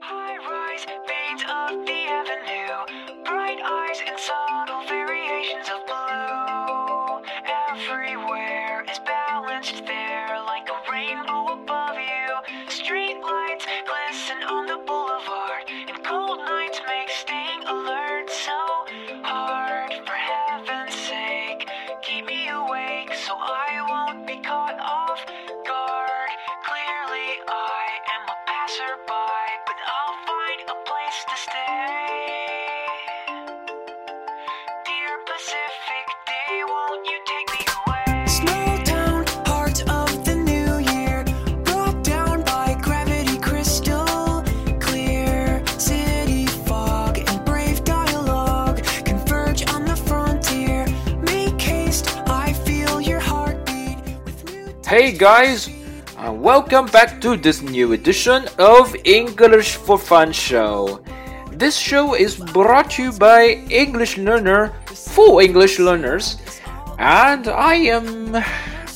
High-rise fades of the avenue, Hey guys, uh, welcome back to this new edition of English for Fun show. This show is brought to you by English Learner for English learners, and I am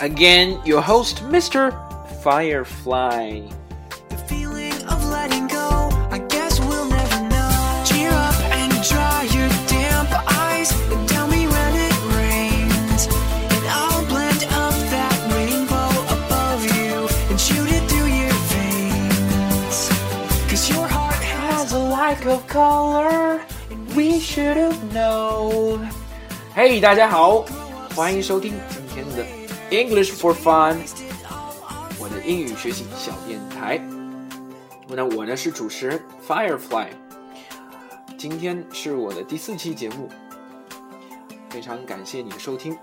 again your host, Mr. Firefly. Lack of color, we should have known. Hey，大家好，欢迎收听今天的 English for Fun，我的英语学习小电台。那我呢是主持人 Firefly，今天是我的第四期节目，非常感谢你的收听。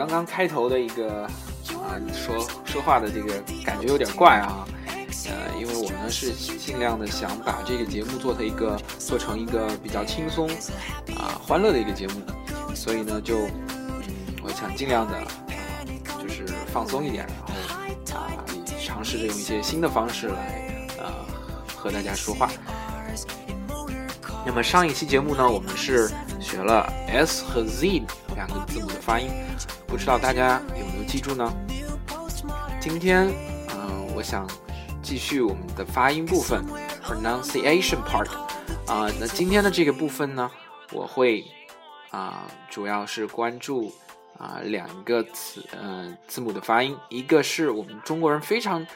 刚刚开头的一个啊说说话的这个感觉有点怪啊，呃，因为我呢是尽量的想把这个节目做成一个做成一个比较轻松啊欢乐的一个节目，所以呢就嗯我想尽量的啊就是放松一点，然后啊尝试着用一些新的方式来啊和大家说话。那么上一期节目呢，我们是学了 S 和 Z 两个字母的发音，不知道大家有没有记住呢？今天，嗯、我想继续我们的发音部分 （pronunciation part）。啊、那今天的这个部分呢，我会啊、主要是关注啊、两个词，嗯、字母的发音，一个是我们中国人非常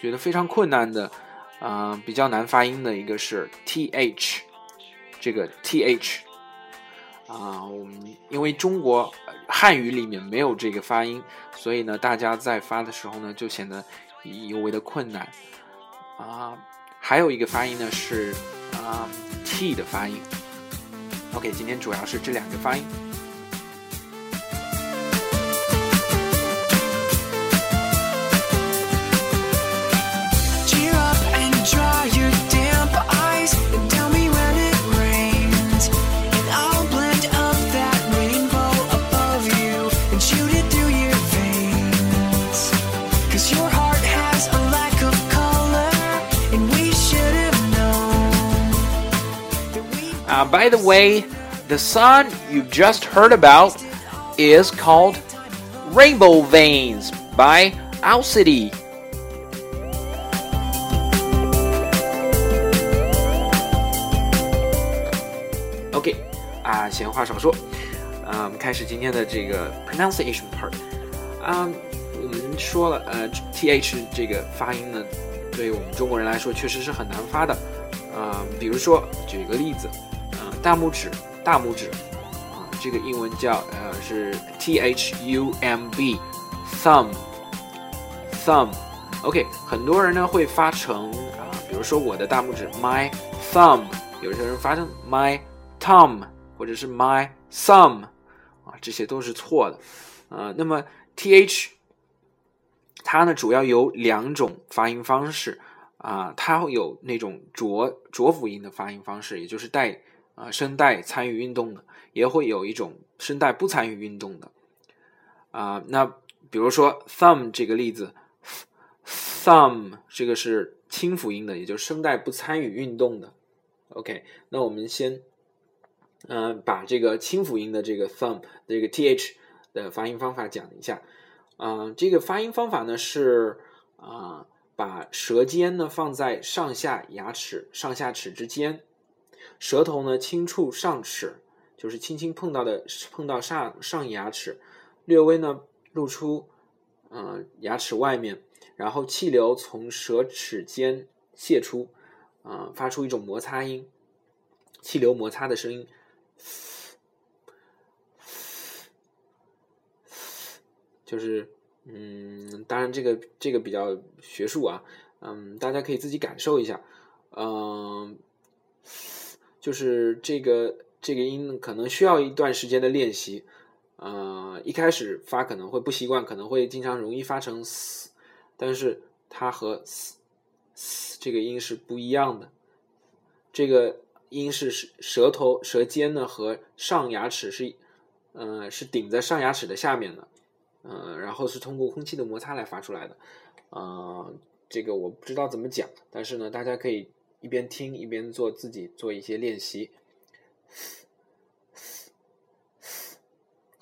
觉得非常困难的，啊、比较难发音的一个是 th。这个 th 啊，我们因为中国汉语里面没有这个发音，所以呢，大家在发的时候呢，就显得尤为的困难啊。还有一个发音呢是啊 t 的发音。OK，今天主要是这两个发音。by the way, the song you just heard about is called Rainbow Veins by Owl City. OK，啊，闲话少说，啊，我们开始今天的这个 pronunciation part。啊，我们说了，呃，th 这个发音呢，对我们中国人来说确实是很难发的。啊，比如说举个例子，啊， 大拇指，大拇指，啊，这个英文叫呃是 t h u m b，thumb，thumb。OK，很多人呢会发成啊，比如说我的大拇指 my thumb，有些人发成 my thumb，或者是 my thumb，啊，这些都是错的。呃，那么 th 它呢主要有两种发音方式啊、它会有那种浊浊辅音的发音方式，也就是带啊、声带参与运动的，也会有一种声带不参与运动的啊、那比如说 thumb 这个例子，thumb 这个是清辅音的，也就是声带不参与运动的。OK，那我们先，嗯、把这个清辅音的这个 thumb 这个 th 的发音方法讲一下。嗯、这个发音方法呢是啊、把舌尖呢放在上下牙齿上下齿之间，舌头呢轻触上齿，就是轻轻碰到的碰到上上牙齿，略微呢露出呃牙齿外面，然后气流从舌齿间泄出，啊、发出一种摩擦音，气流摩擦的声音。就是，嗯，当然这个这个比较学术啊，嗯，大家可以自己感受一下，嗯，就是这个这个音可能需要一段时间的练习，呃，一开始发可能会不习惯，可能会经常容易发成嘶但是它和嘶嘶这个音是不一样的，这个音是舌舌头舌尖呢和上牙齿是，呃，是顶在上牙齿的下面的。呃，然后是通过空气的摩擦来发出来的，呃，这个我不知道怎么讲，但是呢，大家可以一边听一边做自己做一些练习。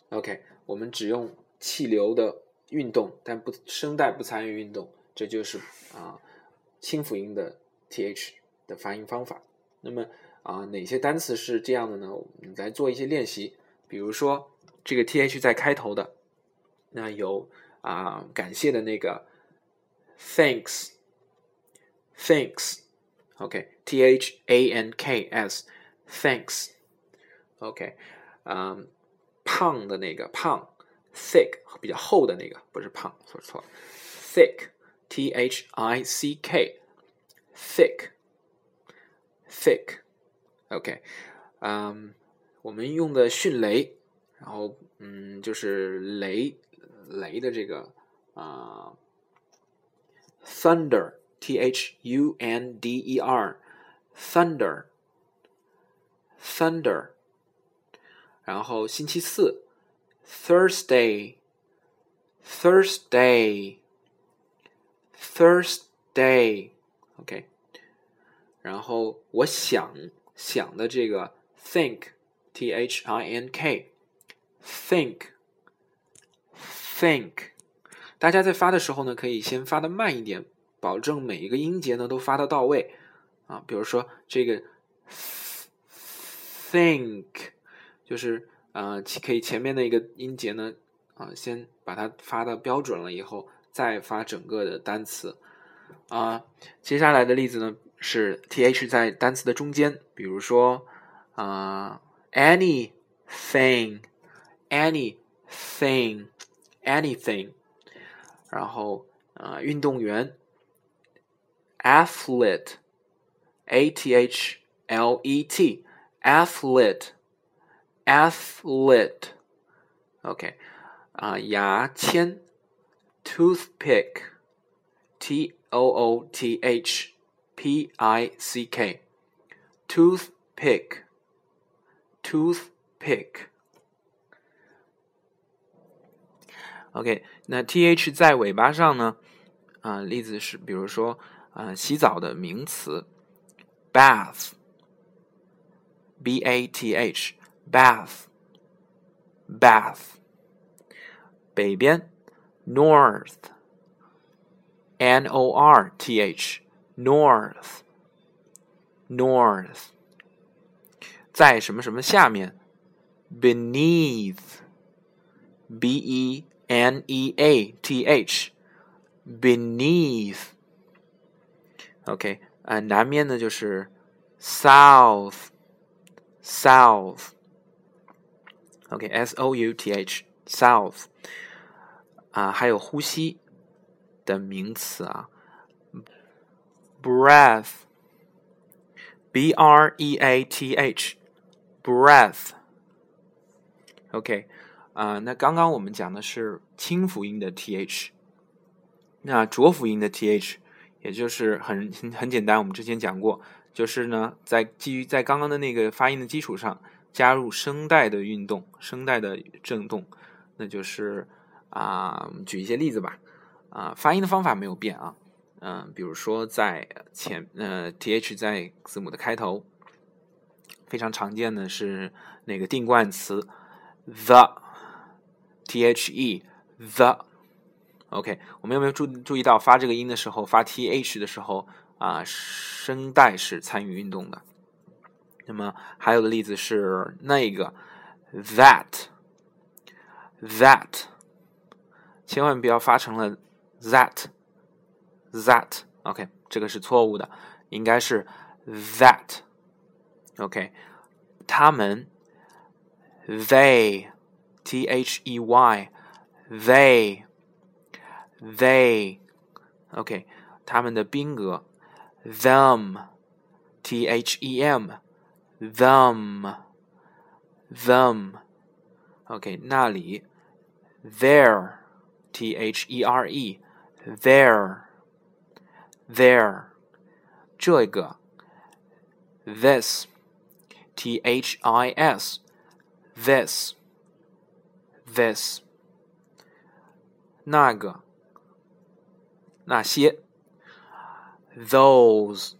OK，我们只用气流的运动，但不声带不参与运动，这就是啊、清辅音的 th 的发音方法。那么啊、哪些单词是这样的呢？我们来做一些练习，比如说这个 th 在开头的。那有啊、感谢的那个 Thanks，Thanks thanks，thanks，OK，T H A N K S，thanks，OK，嗯，胖的那个胖，thick 比较厚的那个不是胖，说错了，thick，T H I C K，thick，thick，OK，嗯，我们用的迅雷，然后嗯，就是雷。雷的这个啊、呃、，thunder t h u n d e r thunder thunder，然后星期四 Thursday Thursday Thursday，OK，、okay. 然后我想想的这个 think t h i n k think。think，大家在发的时候呢，可以先发的慢一点， 保证每一个音节呢都发的到位啊。比如说这个 think，就是呃，可以前面的一个音节呢啊，先把它发的标准了以后，再发整个的单词啊。接下来的例子呢是 th 在单词的中间，比如说啊，anything，anything。anything，然后啊、运动员 ，athlete，a t h l e t，athlete，athlete，OK，、okay, 啊、呃，牙签，toothpick，t o o t h p i c k，toothpick，toothpick。OK，那 th 在尾巴上呢？啊、呃，例子是比如说 啊、呃，洗澡的名词 bath，b a t h，bath，bath。北边 north，n o r t h，north，north。在什么什么下面 beneath，b e。N E A T H beneath OK 啊、呃，南面呢就是 south south OK S O U T H south 啊、还有呼吸的名词啊，breath B R E A T H breath OK。啊、呃，那刚刚我们讲的是清辅音的 th，那浊辅音的 th，也就是很很很简单，我们之前讲过，就是呢，在基于在刚刚的那个发音的基础上，加入声带的运动，声带的震动，那就是啊、呃，举一些例子吧，啊、发音的方法没有变啊，嗯、比如说在前呃 th 在字母的开头非常常见的是那个定冠词 the，t h e the。OK，我们有没有注注意到发这个音的时候，发 th 的时候啊，声带是参与运动的。那么还有的例子是那个 that，that，千万不要发成了 that，that。OK，这个是错误的，应该是 that。OK，他们 they，t h e y，they。they, OK，他们的宾格 them, t h e m, them, them, OK，那里 there, t h e r e, there, there，这个 this, t h i s, this, this，那个。那些，those，OK，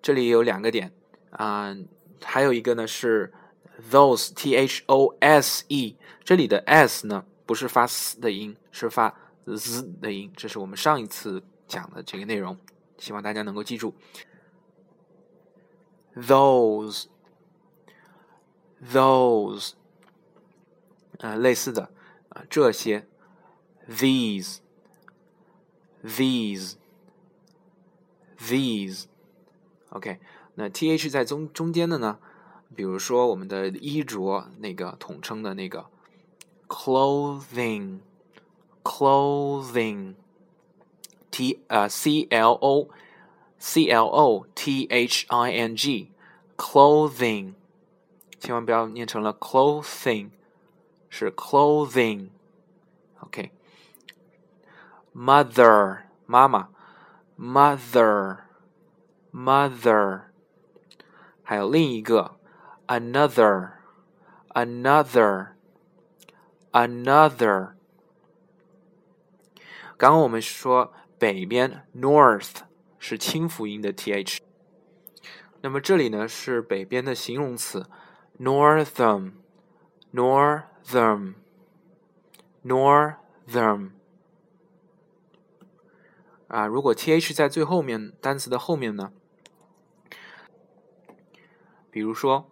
这里有两个点。啊，还有一个呢是 those，t h o s e，这里的 s 呢不是发 s 的音，是发 z 的音，这是我们上一次讲的这个内容，希望大家能够记住。those，those，呃，类似的。啊，这些，these。these these OK，那 th 在中中间的呢？比如说我们的衣着那个统称的那个 clothing clothing t 呃 c l o c l o t h i n g clothing，千万不要念成了 clothing，是 clothing。 OK。mother 妈妈，mother mother，还有另一个 another another another。刚刚我们说北边 north 是清辅音的 th，那么这里呢是北边的形容词 northern northern northern。 啊，如果 th 在最后面单词的后面呢？比如说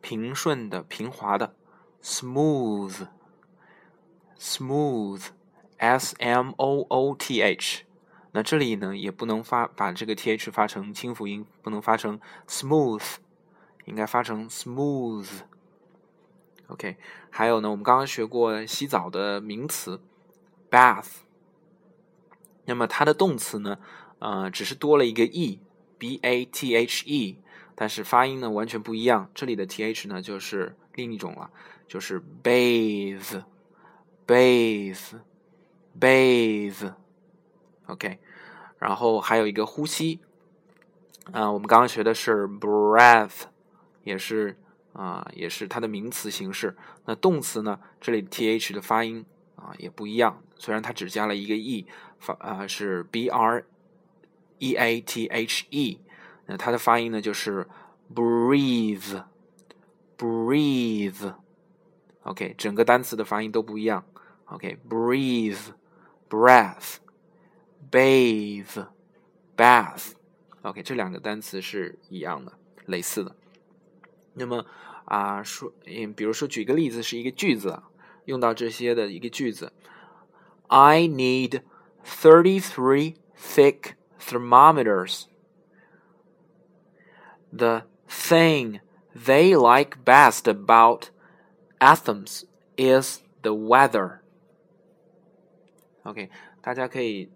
平顺的、平滑的，smooth，smooth，s m o o t h，那这里呢也不能发把这个 th 发成清辅音，不能发成 smooth，应该发成 smooth。OK，还有呢，我们刚刚学过洗澡的名词 bath。那么它的动词呢，呃，只是多了一个 e，b a t h e，但是发音呢完全不一样。这里的 t h 呢就是另一种了，就是 bathe，bathe，bathe，OK。然后还有一个呼吸，啊，我们刚刚学的是 breath，也是啊，也是它的名词形式。那动词呢，这里 t h 的发音啊也不一样，虽然它只加了一个 e。发啊是 b r e a t h e，那它的发音呢就是 breathe，breathe，OK，整个单词的发音都不一样，OK，breathe，breath，bath，OK，这两个单词是一样的，类似的。那么啊说，嗯，比如说举个例子，是一个句子，用到这些的一个句子，I need。33 thick thermometers. The thing they like best about Athens is the weather. OK，大家可以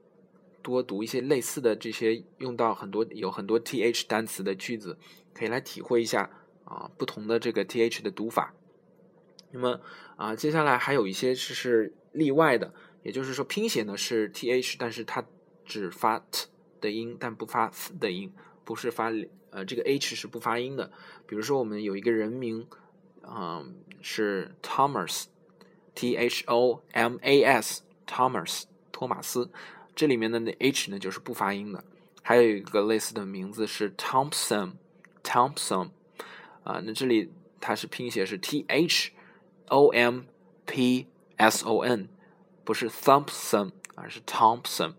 多读一些类似的这些用到很多有很多 th 单词的句子，可以来体会一下啊不同的这个 th 的读法。那么啊，接下来还有一些是是例外的。 也就是说，拼写呢是 th，但是它只发 t 的音，但不发 s 的音，不是发呃这个 h 是不发音的。比如说，我们有一个人名，嗯，是 Thomas，t h o m a s，Thomas，托马斯，这里面的那 h 呢就是不发音的。还有一个类似的名字是 Thompson Thompson，啊，那这里它是拼写是 T H O M P S O N，不是 Thompson，而是 Thompson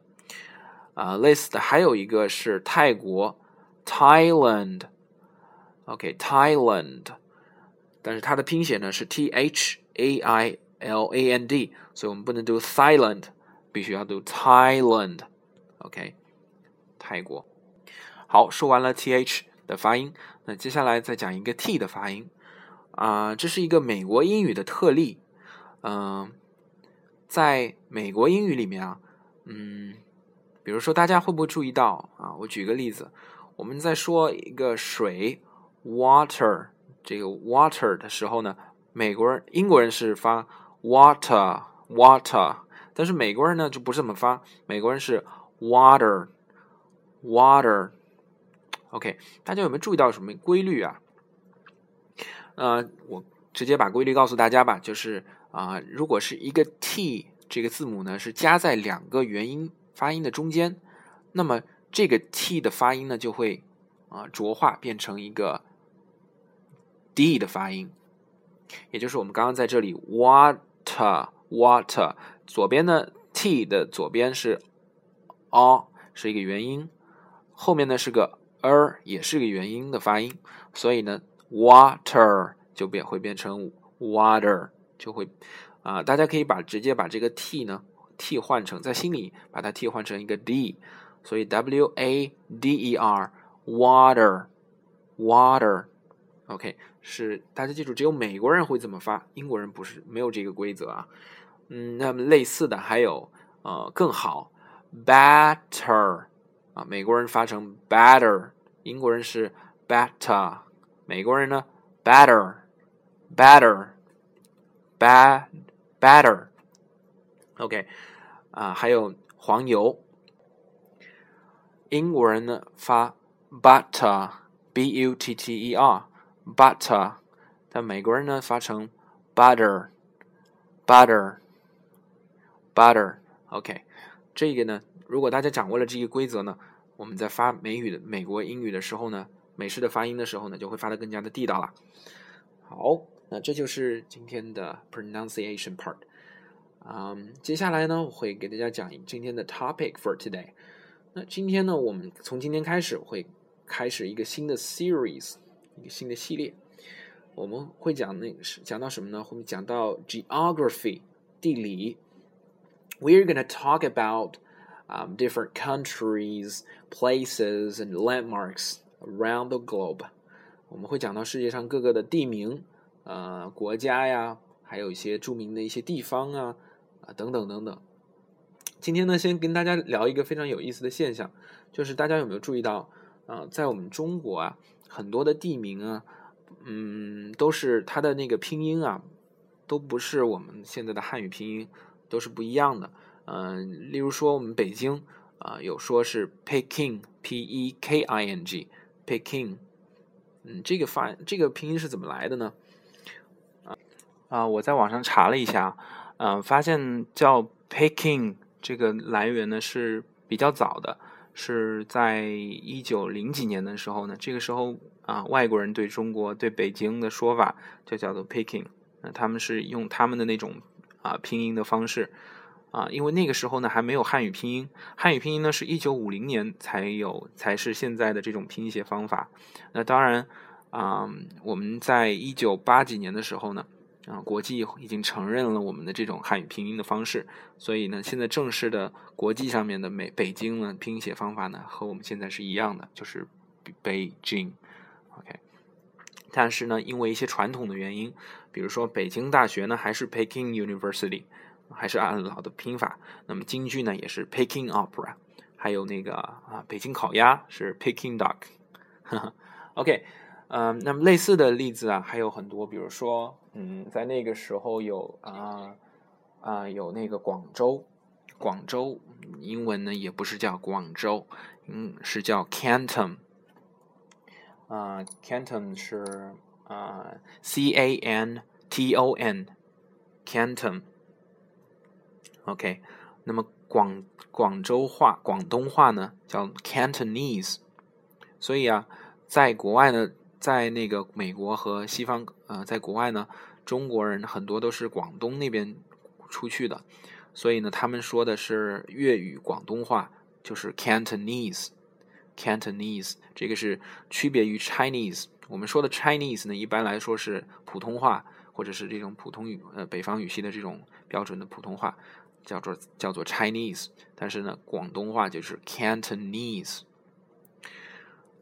啊。类似的还有一个是泰国 Thailand，OK，Thailand，但是它的拼写呢是 T H A I L A N D，所以我们不能读 Thailand，必须要读 Thailand，OK，泰国。好，说完了 T H 的发音，那接下来再讲一个 T 的发音啊，这是一个美国英语的特例。嗯，在美国英语里面啊，嗯，比如说大家会不会注意到啊？我举个例子，我们在说一个水 water 这个 water 的时候呢，美国人、英国人是发 water water，但是美国人呢就不是这么发，美国人是 water water。OK，大家有没有注意到什么规律啊？呃，我直接把规律告诉大家吧，就是啊，如果是一个 T 这个字母呢是夹在两个元音发音的中间，那么这个 T 的发音呢就会啊浊化变成一个 D 的发音，也就是我们刚刚在这里 water water 左边的 T 的左边是 a 是一个元音，后面呢是个。er 也是个元音的发音，所以呢，water 就变会变成 water，就会啊，大家可以把直接把这个 t 呢替换成在心里把它替换成一个 d，所以 w a d e r water water，OK 是大家记住，只有美国人会这么发，英国人不是没有这个规则啊。嗯，那么类似的还有呃更好 better。啊，美国人发成 better，英国人是 better，美国人呢，better better bad butter，OK，啊，还有黄油，英国人呢发 butter，b u t t e r，butter，但美国人呢发成 butter，butter，butter，OK，这个呢。如果大家掌握了这个规则呢，我们在发美语的美国英语的时候呢，美式的发音的时候呢，就会发的更加的地道了。好，那这就是今天的 pronunciation part。嗯，接下来呢，我会给大家讲今天的 topic for today。那今天呢，我们从今天开始会开始一个新的 series，一个新的系列。我们会讲那个是讲到什么呢？会讲到 geography 地理。We're gonna talk about um, different countries, places, and landmarks around the globe。我们会讲到世界上各个的地名， 呃，国家呀，还有一些著名的一些地方啊，啊，等等等等。今天呢，先跟大家聊一个非常有意思的现象，就是大家有没有注意到，啊，在我们中国啊，很多的地名啊，嗯，都是它的那个拼音啊，都不是我们现在的汉语拼音，都是不一样的。嗯，例如说我们北京啊，有说是 Peking，P E K I N G，Peking，嗯，这个发这个拼音是怎么来的呢？啊，我在网上查了一下，嗯，发现叫 Peking 这个来源呢是比较早的，是在一九零几年的时候呢，这个时候啊，外国人对中国对北京的说法就叫做 Peking，那他们是用他们的那种啊拼音的方式。啊，因为那个时候呢还没有汉语拼音，汉语拼音呢是一九五零年才有，才是现在的这种拼写方法。那当然，啊，我们在一九八几年的时候呢，啊，国际已经承认了我们的这种汉语拼音的方式，所以呢，现在正式的国际上面的美北京呢拼写方法呢和我们现在是一样的，就是北京，OK。但是呢，因为一些传统的原因，比如说北京大学呢还是 Peking University。还是按老的拼法。那么京剧呢，也是 Peking Opera，还有那个啊，北京烤鸭是 Peking Duck 哈哈。OK，嗯，那么类似的例子啊还有很多，比如说，嗯，在那个时候有啊啊有那个广州，广州英文呢也不是叫广州，嗯，是叫 Canton。啊，Canton 是啊 C A N T O N，Canton。OK，那么广广州话、广东话呢叫 Cantonese，所以啊，在国外呢，在那个美国和西方，呃，在国外呢，中国人很多都是广东那边出去的，所以呢，他们说的是粤语广东话，就是 Cantonese，Cantonese，这个是区别于 Chinese。我们说的 Chinese 呢，一般来说是普通话或者是这种普通语，呃，北方语系的这种标准的普通话，叫做叫做 Chinese。但是呢，广东话就是 Cantonese。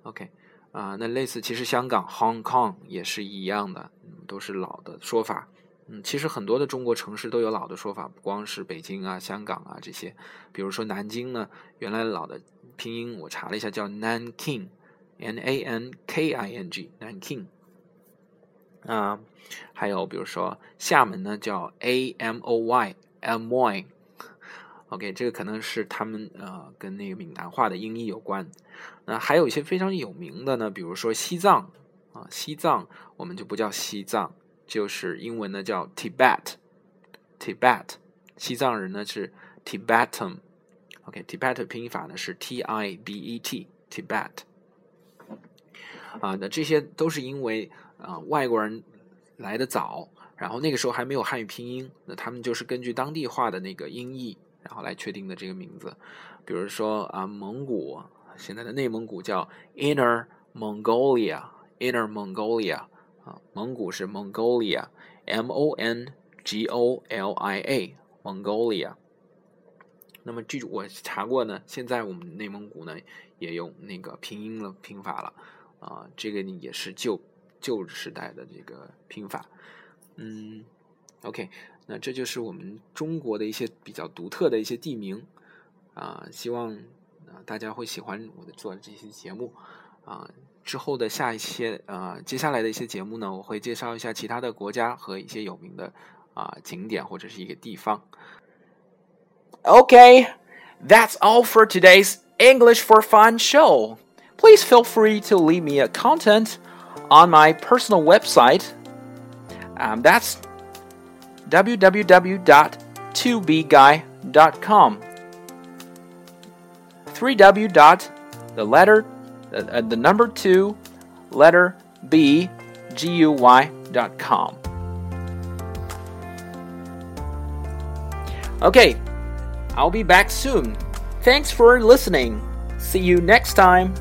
OK，啊，那类似其实香港 Hong Kong 也是一样的，都是老的说法。嗯，其实很多的中国城市都有老的说法，不光是北京啊、香港啊这些。比如说南京呢，原来老的拼音我查了一下，叫 Nanking，N A N K I N G，Nanking。啊，还有比如说厦门呢，叫 A M O Y M O Y。OK，这个可能是他们呃跟那个闽南话的音译有关。那还有一些非常有名的呢，比如说西藏啊，西藏我们就不叫西藏，就是英文呢叫 Tibet，Tibet，西藏人呢是 Tibetan。OK，Tibet 拼音法呢是 T I B E T，Tibet。啊，那这些都是因为啊外国人来的早，然后那个时候还没有汉语拼音，那他们就是根据当地话的那个音译。然后来确定的这个名字，比如说啊，蒙古现在的内蒙古叫 Inner Mongolia，Inner Mongolia 啊，蒙古是 Mongolia，M O N G O L I A，Mongolia。那么这我查过呢，现在我们内蒙古呢也用那个拼音了拼法了啊，这个呢也是旧旧时代的这个拼法，嗯，OK。那这就是我们中国的一些比较独特的一些地名啊，希望啊大家会喜欢我的做的这些节目啊。之后的下一些呃接下来的一些节目呢，我会介绍一下其他的国家和一些有名的啊景点或者是一个地方。Okay, that's all for today's English for Fun show. Please feel free to leave me a content on my personal website. Um, that's www.2bguy.com. 3w dot the letter uh, the number 2 letter b g u y dot com. Okay, I'll be back soon. Thanks for listening. See you next time.